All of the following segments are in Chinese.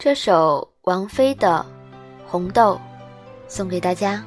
这首王菲的《红豆》送给大家。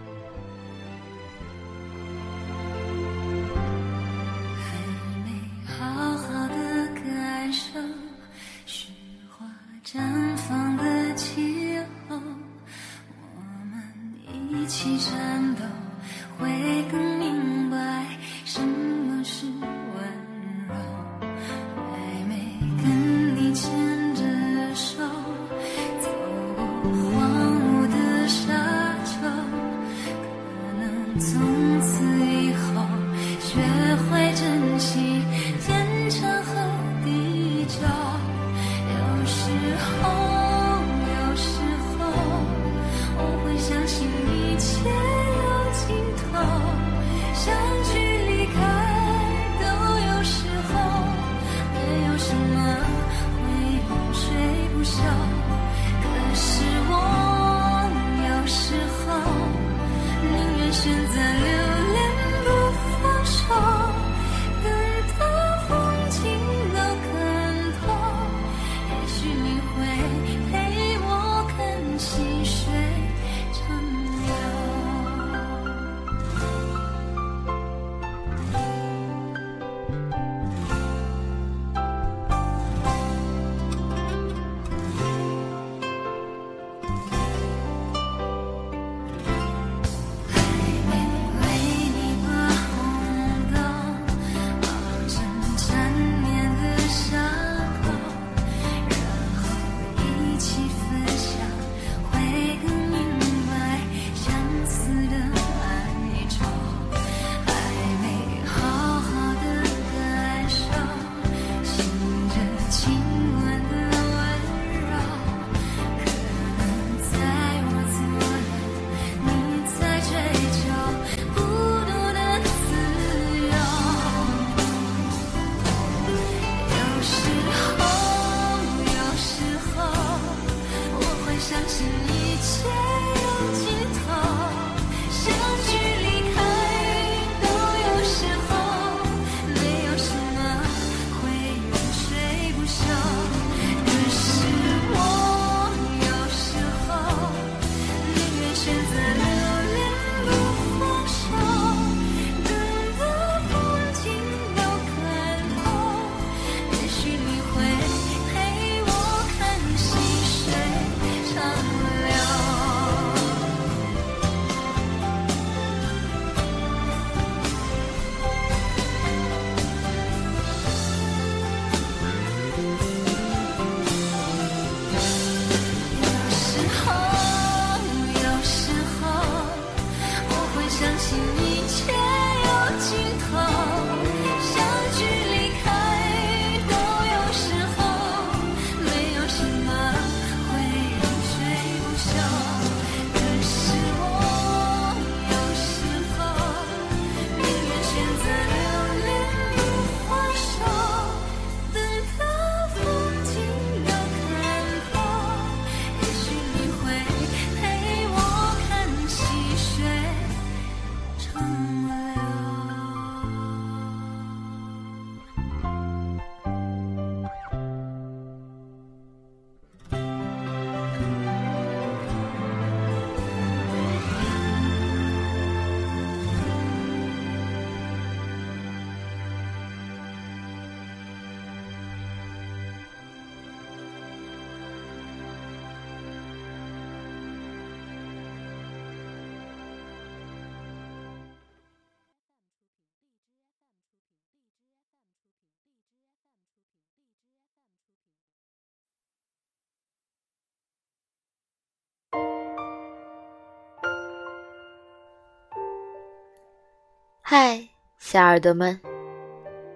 嗨，小耳朵们，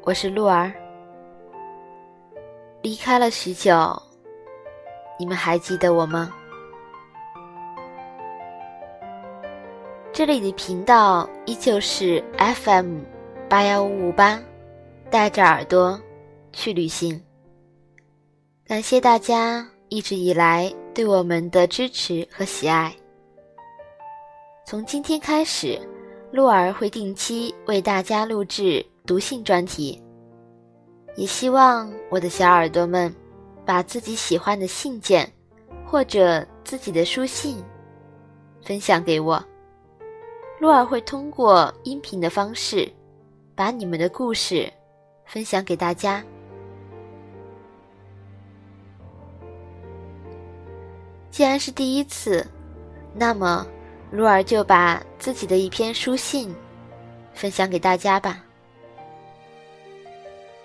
我是鹿儿。离开了许久，你们还记得我吗？这里的频道依旧是 FM 八幺五五八，带着耳朵去旅行。感谢大家一直以来对我们的支持和喜爱。从今天开始。鹿儿会定期为大家录制读信专题，也希望我的小耳朵们把自己喜欢的信件或者自己的书信分享给我。洛儿会通过音频的方式，把你们的故事分享给大家。既然是第一次，那么鹿儿就把自己的一篇书信分享给大家吧。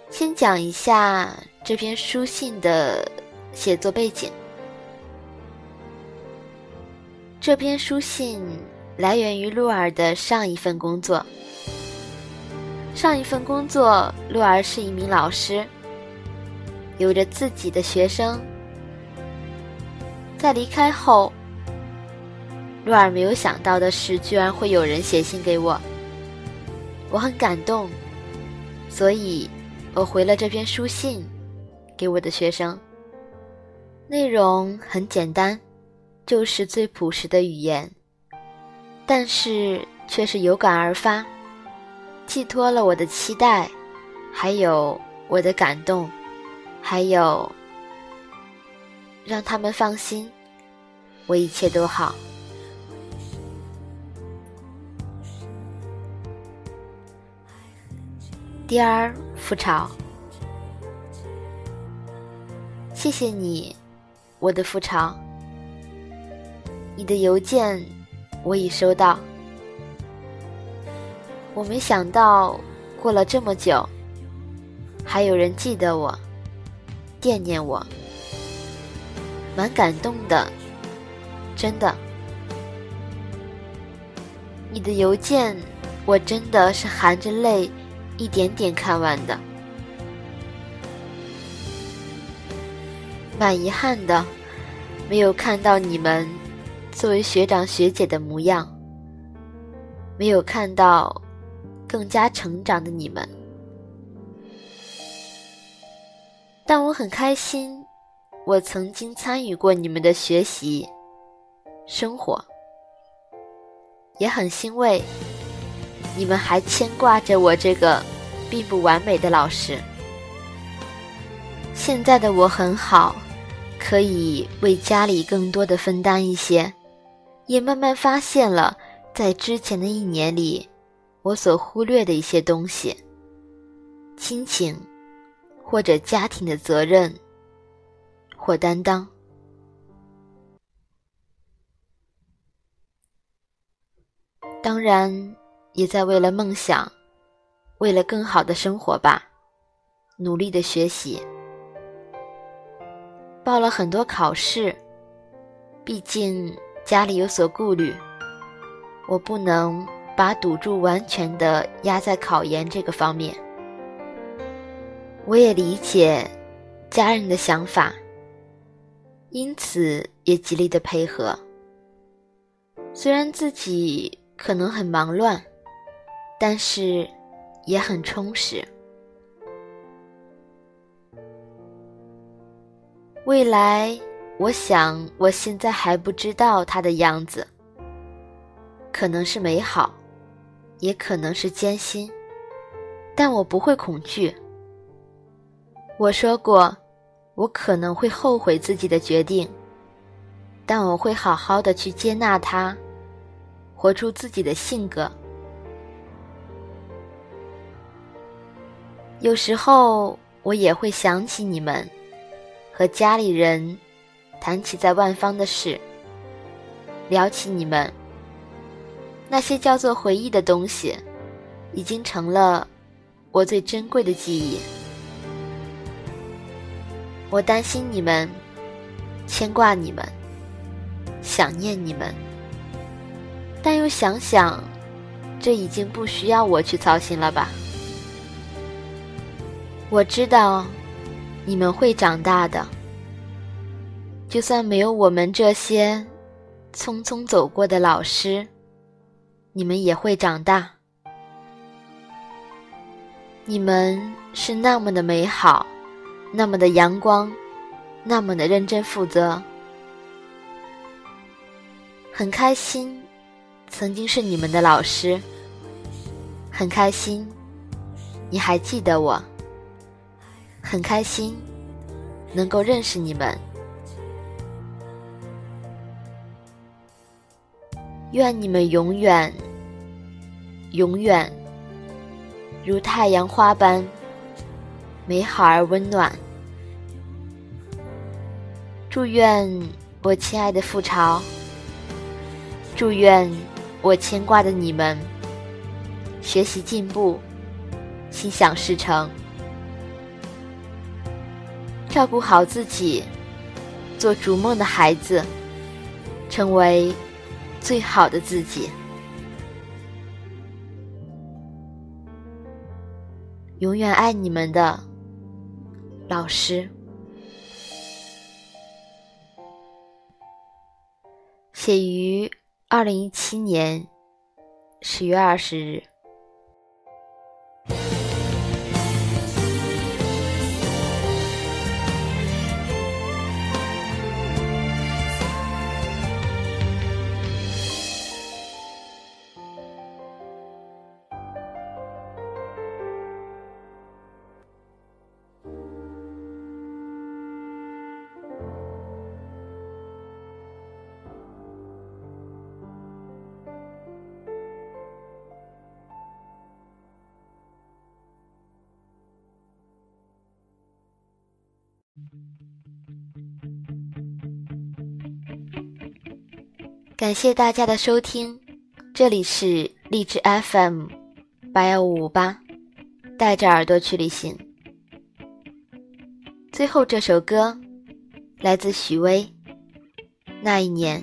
先讲一下这篇书信的写作背景。这篇书信来源于鹿儿的上一份工作。上一份工作，鹿儿是一名老师，有着自己的学生。在离开后，洛尔没有想到的是，居然会有人写信给我，我很感动，所以我回了这篇书信给我的学生。内容很简单，就是最朴实的语言，但是却是有感而发，寄托了我的期待，还有我的感动，还有。让他们放心，我一切都好。第二复巢，谢谢你，我的复巢。你的邮件我已收到。我没想到过了这么久，还有人记得我，惦念我。蛮感动的，真的。你的邮件，我真的是含着泪，一点点看完的。蛮遗憾的，没有看到你们作为学长学姐的模样，没有看到更加成长的你们。但我很开心。我曾经参与过你们的学习、生活，也很欣慰，你们还牵挂着我这个并不完美的老师。现在的我很好，可以为家里更多的分担一些，也慢慢发现了在之前的一年里，我所忽略的一些东西，亲情或者家庭的责任。或担当，当然也在为了梦想，为了更好的生活吧，努力的学习，报了很多考试。毕竟家里有所顾虑，我不能把赌注完全的压在考研这个方面。我也理解家人的想法。因此也极力的配合。虽然自己可能很忙乱，但是也很充实。未来，我想我现在还不知道它的样子，可能是美好，也可能是艰辛，但我不会恐惧。我说过。我可能会后悔自己的决定，但我会好好的去接纳它，活出自己的性格。有时候我也会想起你们，和家里人谈起在万方的事，聊起你们，那些叫做回忆的东西，已经成了我最珍贵的记忆。我担心你们，牵挂你们，想念你们，但又想想，这已经不需要我去操心了吧？我知道，你们会长大的。就算没有我们这些匆匆走过的老师，你们也会长大。你们是那么的美好。那么的阳光，那么的认真负责，很开心，曾经是你们的老师，很开心，你还记得我，很开心能够认识你们，愿你们永远、永远如太阳花般美好而温暖。祝愿我亲爱的复巢，祝愿我牵挂的你们学习进步，心想事成。照顾好自己，做逐梦的孩子，成为最好的自己。永远爱你们的老师。写于二零一七年十月二十日。感谢大家的收听，这里是荔枝 FM 八幺五五八，带着耳朵去旅行。最后这首歌来自许巍，《那一年》。